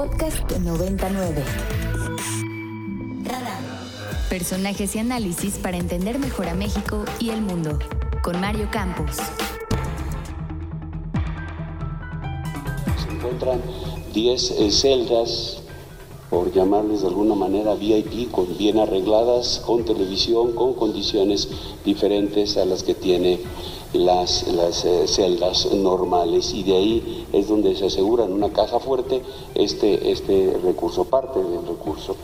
Podcast 99. Personajes y análisis para entender mejor a México y el mundo. Con Mario Campos. Se encuentran 10 eh, celdas, por llamarles de alguna manera VIP, con, bien arregladas, con televisión, con condiciones diferentes a las que tiene las, las eh, celdas normales y de ahí es donde se asegura en una caja fuerte este, este recurso, parte del recurso.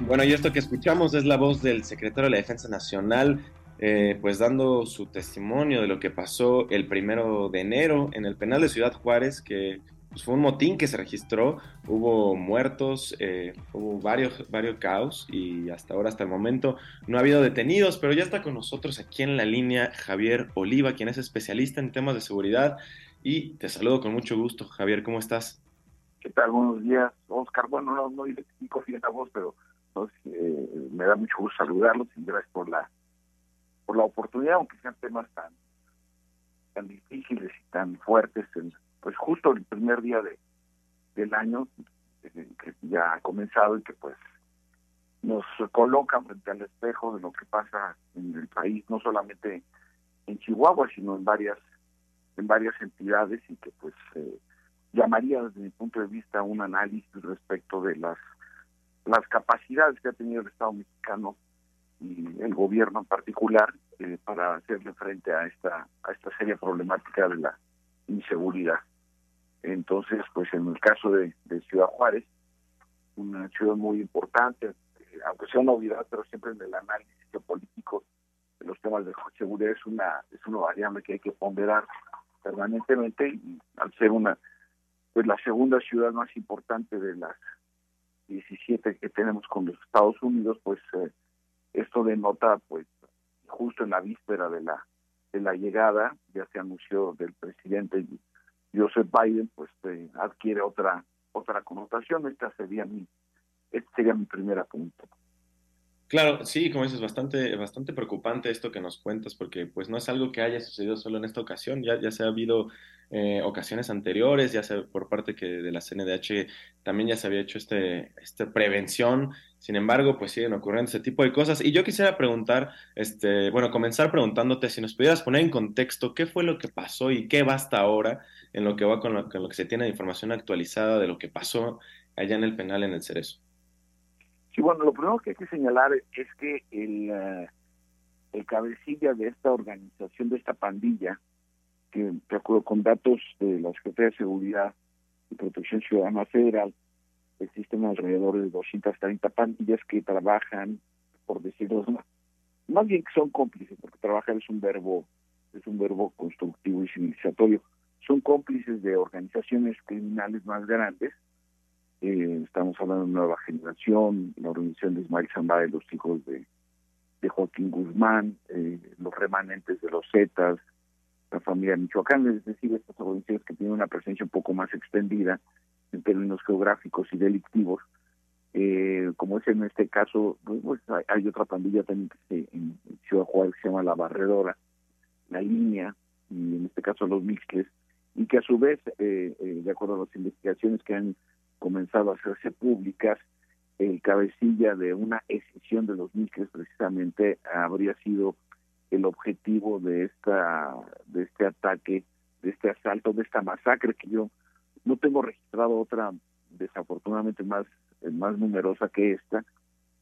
Bueno, y esto que escuchamos es la voz del secretario de la Defensa Nacional, eh, pues dando su testimonio de lo que pasó el primero de enero en el penal de Ciudad Juárez, que pues, fue un motín que se registró, hubo muertos, eh, hubo varios, varios caos y hasta ahora, hasta el momento, no ha habido detenidos, pero ya está con nosotros aquí en la línea Javier Oliva, quien es especialista en temas de seguridad. Y te saludo con mucho gusto, Javier, ¿cómo estás? ¿Qué tal? Buenos días, Oscar. Bueno, no, no identifico bien la voz, pero eh, me da mucho gusto saludarlos y gracias por la por la oportunidad, aunque sean temas tan tan difíciles y tan fuertes en, pues justo el primer día de del año eh, que ya ha comenzado y que pues nos coloca frente al espejo de lo que pasa en el país, no solamente en Chihuahua, sino en varias en varias entidades y que pues eh, llamaría desde mi punto de vista un análisis respecto de las las capacidades que ha tenido el Estado mexicano y el gobierno en particular eh, para hacerle frente a esta a esta seria problemática de la inseguridad. Entonces, pues en el caso de, Ciudad Juárez, una ciudad muy importante, eh, aunque sea una novedad, pero siempre en el análisis político de los temas de seguridad es una es una variable que hay que ponderar permanentemente y al ser una pues la segunda ciudad más importante de las 17 que tenemos con los Estados Unidos, pues eh, esto denota pues justo en la víspera de la la llegada ya se anunció del presidente Joseph Biden, pues adquiere otra otra connotación. Esta sería mi este sería mi primer apunte. Claro, sí, como dices, bastante, bastante preocupante esto que nos cuentas, porque pues no es algo que haya sucedido solo en esta ocasión, ya, ya se ha habido eh, ocasiones anteriores, ya sea por parte que de la CNDH también ya se había hecho este, este prevención, sin embargo, pues siguen ocurriendo ese tipo de cosas. Y yo quisiera preguntar, este, bueno, comenzar preguntándote si nos pudieras poner en contexto qué fue lo que pasó y qué va hasta ahora en lo que va con lo, que se tiene de información actualizada de lo que pasó allá en el penal en el Cerezo. Sí, bueno, lo primero que hay que señalar es que el, eh, el cabecilla de esta organización, de esta pandilla, que de acuerdo con datos de la Secretaría de Seguridad y Protección Ciudadana Federal, existen alrededor de 230 pandillas que trabajan, por decirlo más bien que son cómplices, porque trabajar es un verbo, es un verbo constructivo y civilizatorio, son cómplices de organizaciones criminales más grandes. Eh, estamos hablando de nueva generación, la organización de Ismael Zambada y los hijos de, Joaquín Guzmán, eh, los remanentes de los Zetas, la familia Michoacán, es decir, estas organizaciones que tienen una presencia un poco más extendida en términos geográficos y delictivos. Eh, como es en este caso, pues, pues hay, otra pandilla también que en Ciudad Juárez que se llama La Barredora, La Línea, y en este caso los Mixles, y que a su vez, de acuerdo a las investigaciones que han comenzado a hacerse públicas, el cabecilla de una escisión de los Miques precisamente habría sido el objetivo de esta de este ataque, de este asalto, de esta masacre que yo no tengo registrado otra desafortunadamente más más numerosa que esta,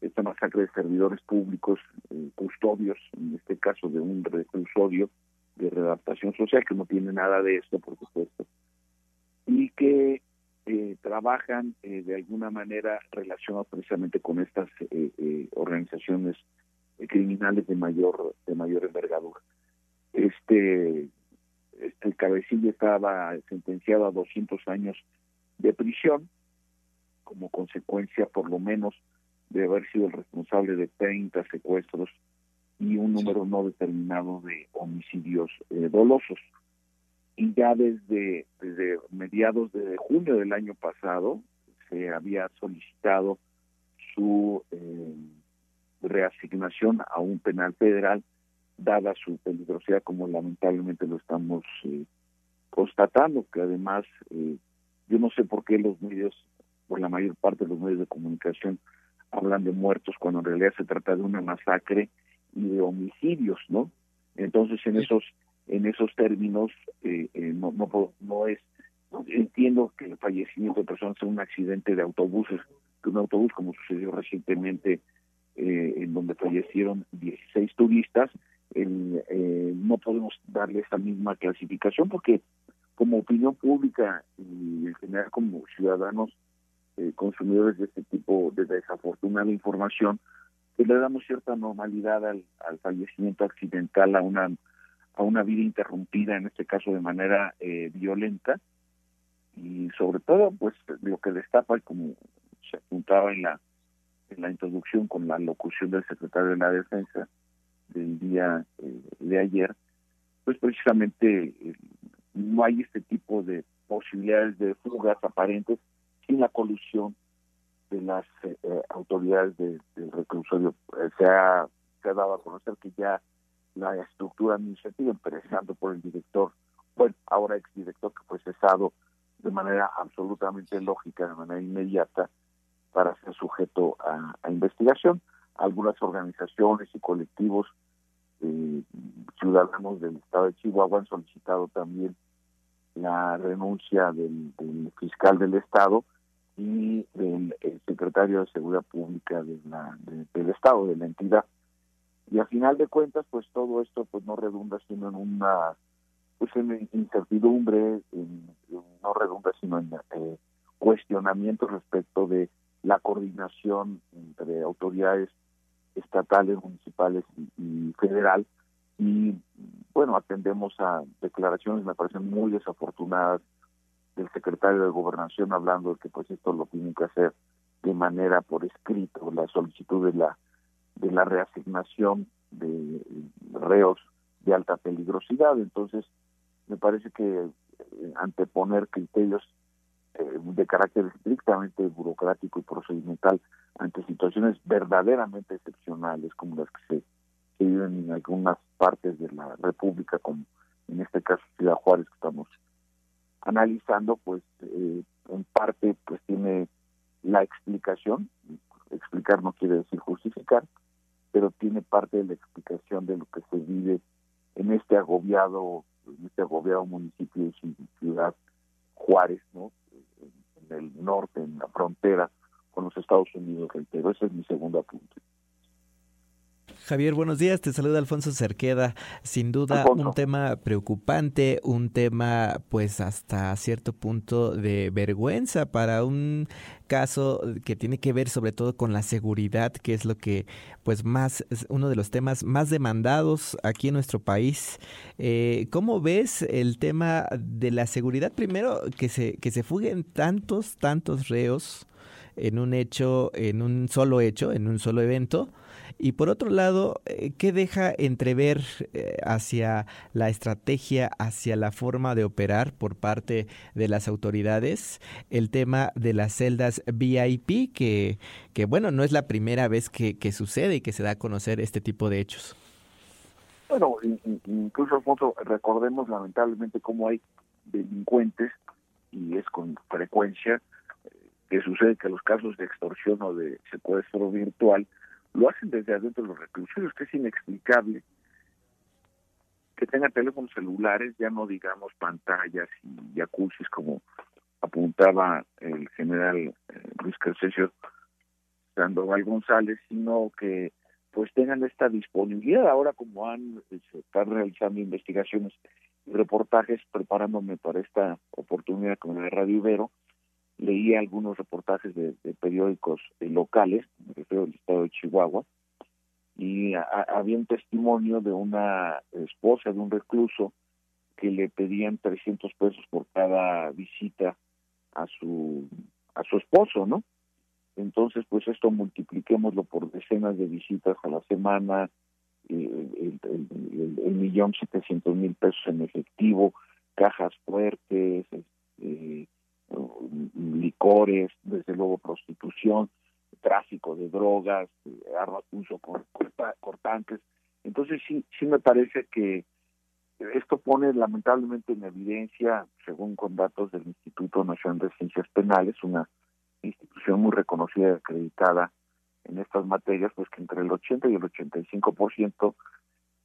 esta masacre de servidores públicos, eh, custodios, en este caso de un custodio de redactación social que no tiene nada de esto, por supuesto, y que eh, trabajan eh, de alguna manera relacionados precisamente con estas eh, organizaciones criminales de mayor de mayor envergadura. Este este cabecilla estaba sentenciado a 200 años de prisión como consecuencia por lo menos de haber sido el responsable de 30 secuestros y un número no determinado de homicidios dolosos. Y ya desde, desde mediados de junio del año pasado se había solicitado su eh, reasignación a un penal federal dada su peligrosidad como lamentablemente lo estamos eh, constatando que además eh, yo no sé por qué los medios, por la mayor parte de los medios de comunicación, hablan de muertos cuando en realidad se trata de una masacre y de homicidios, ¿no? Entonces en esos en esos términos eh, eh, no, no no es entiendo que el fallecimiento de personas en un accidente de autobuses, que un autobús como sucedió recientemente eh, en donde fallecieron 16 turistas, no podemos darle esa misma clasificación porque como opinión pública y en general como ciudadanos eh, consumidores de este tipo de desafortunada información, pues le damos cierta normalidad al, fallecimiento accidental, a una a una vida interrumpida, en este caso de manera eh, violenta, y sobre todo, pues lo que destapa, como se apuntaba en la en la introducción con la locución del secretario de la Defensa del día eh, de ayer, pues precisamente no hay este tipo de posibilidades de fugas aparentes sin la colusión de las eh, eh, autoridades del reclusorio. Eh, se, ha, se dado a conocer que ya la estructura administrativa, empezando por el director, bueno, ahora exdirector que fue cesado de manera absolutamente lógica, de manera inmediata, para ser sujeto a, investigación. Algunas organizaciones y colectivos ciudadanos del estado de Chihuahua han solicitado también la renuncia del, fiscal del Estado y del secretario de Seguridad Pública de la, del Estado, de la entidad. Y a final de cuentas, pues todo esto pues no redunda sino en una pues en incertidumbre, no redunda sino en eh, cuestionamiento respecto de la coordinación entre autoridades estatales, municipales y federal y bueno, atendemos a declaraciones, me parecen muy desafortunadas del secretario de Gobernación hablando de que pues esto lo tienen que hacer de manera por escrito, la solicitud de la de la reasignación de reos de alta peligrosidad. Entonces, me parece que eh, anteponer criterios eh, de carácter estrictamente burocrático y procedimental ante situaciones verdaderamente excepcionales como las que se viven en algunas partes de la República, como en este caso Ciudad Juárez que estamos analizando, pues eh, en parte pues tiene la explicación, explicar no quiere decir justificar, pero tiene parte de la explicación de lo que se vive en este agobiado, en este agobiado municipio de Ciudad Juárez, ¿no? En el norte, en la frontera con los Estados Unidos, reitero, ese es mi segundo apunte. Javier, buenos días. Te saluda Alfonso Cerqueda. Sin duda un tema preocupante, un tema pues hasta cierto punto de vergüenza para un caso que tiene que ver sobre todo con la seguridad, que es lo que pues más es uno de los temas más demandados aquí en nuestro país. Eh, ¿Cómo ves el tema de la seguridad? Primero que se que se fuguen tantos tantos reos en un hecho, en un solo hecho, en un solo evento y por otro lado, eh, ¿qué deja entrever eh, hacia la estrategia, hacia la forma de operar por parte de las autoridades el tema de las celdas VIP, que, que bueno, no es la primera vez que, que sucede y que se da a conocer este tipo de hechos? Bueno, incluso Alfonso, recordemos lamentablemente cómo hay delincuentes, y es con frecuencia, que sucede que los casos de extorsión o de secuestro virtual lo hacen desde adentro de los reclusorios, que es inexplicable que tengan teléfonos celulares, ya no digamos pantallas y jacuzzis como apuntaba el general eh, Luis Crescencio Sandoval González, sino que pues tengan esta disponibilidad ahora como han eh, se realizando investigaciones y reportajes preparándome para esta oportunidad con el Radio Ibero leí algunos reportajes de, periódicos eh, locales, me refiero al estado de Chihuahua, y había un testimonio de una esposa de un recluso que le pedían 300 pesos por cada visita a su a su esposo, ¿no? Entonces, pues esto multipliquémoslo por decenas de visitas a la semana, eh, el, millón setecientos mil pesos en efectivo, cajas fuertes, eh, licores, desde luego prostitución, tráfico de drogas, armas uso cortantes. Entonces sí, sí me parece que esto pone lamentablemente en evidencia, según con datos del Instituto Nacional de Ciencias Penales, una institución muy reconocida y acreditada en estas materias, pues que entre el 80 y el 85%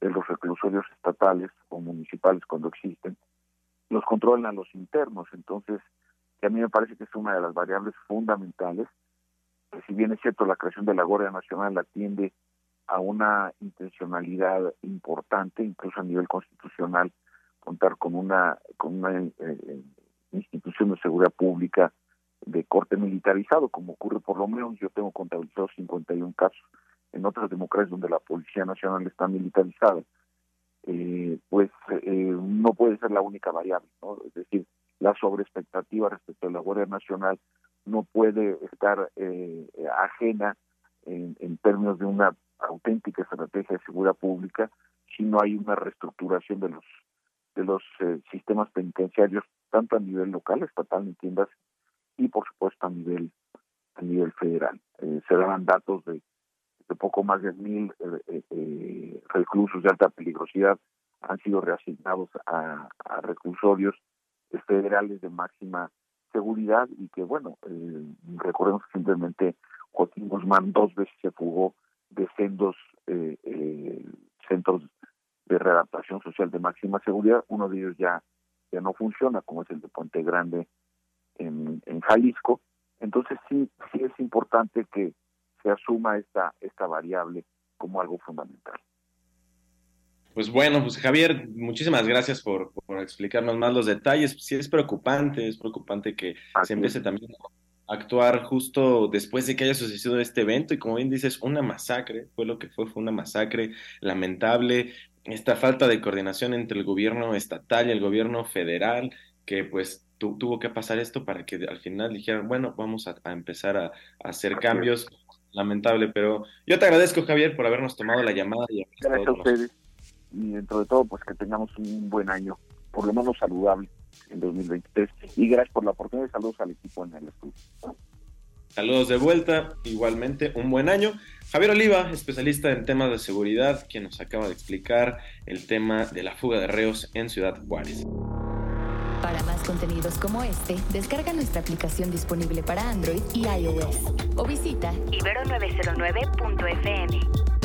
de los reclusorios estatales o municipales cuando existen, los controlan los internos. Entonces, que a mí me parece que es una de las variables fundamentales, que si bien es cierto la creación de la Guardia Nacional atiende a una intencionalidad importante, incluso a nivel constitucional, contar con una con una eh, institución de seguridad pública de corte militarizado, como ocurre por lo menos, yo tengo contabilizados 51 casos en otras democracias donde la Policía Nacional está militarizada, eh, pues eh, no puede ser la única variable, ¿no? Es decir, la sobreexpectativa respecto a la Guardia Nacional no puede estar eh, ajena en, en, términos de una auténtica estrategia de seguridad pública si no hay una reestructuración de los de los sistemas penitenciarios tanto a nivel local, estatal, entiendas, y por supuesto a nivel a nivel federal. se daban datos de de poco más de mil eh, eh, eh, reclusos de alta peligrosidad han sido reasignados a, reclusorios federales de máxima seguridad y que, bueno, recordemos que simplemente Joaquín Guzmán dos veces se fugó de sendos centros de readaptación social de máxima seguridad. Uno de ellos ya, ya no funciona, como es el de Puente Grande en, en Jalisco. Entonces sí, sí es importante que se asuma esta, esta variable como algo fundamental. Pues bueno, pues Javier, muchísimas gracias por, explicarnos más los detalles. Sí es preocupante, es preocupante que se empiece también a actuar justo después de que haya sucedido este evento y como bien dices, una masacre, fue lo que fue, fue una masacre lamentable, esta falta de coordinación entre el gobierno estatal y el gobierno federal, que pues tuvo que pasar esto para que al final dijeran, bueno, vamos a, empezar a, a hacer cambios lamentable, pero yo te agradezco, Javier, por habernos tomado la llamada. Y Gracias a ustedes. Y dentro de todo, pues que tengamos un buen año, por lo menos saludable en 2023. Y gracias por la oportunidad. Saludos al equipo en el estudio. Saludos de vuelta, igualmente un buen año. Javier Oliva, especialista en temas de seguridad, quien nos acaba de explicar el tema de la fuga de reos en Ciudad Juárez. Para más contenidos como este, descarga nuestra aplicación disponible para Android y iOS o visita ibero909.fm.